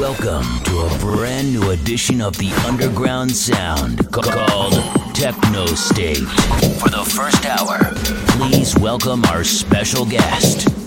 Welcome to a brand new edition of the Underground Sound called Techno State. For the first hour, please welcome our special guest,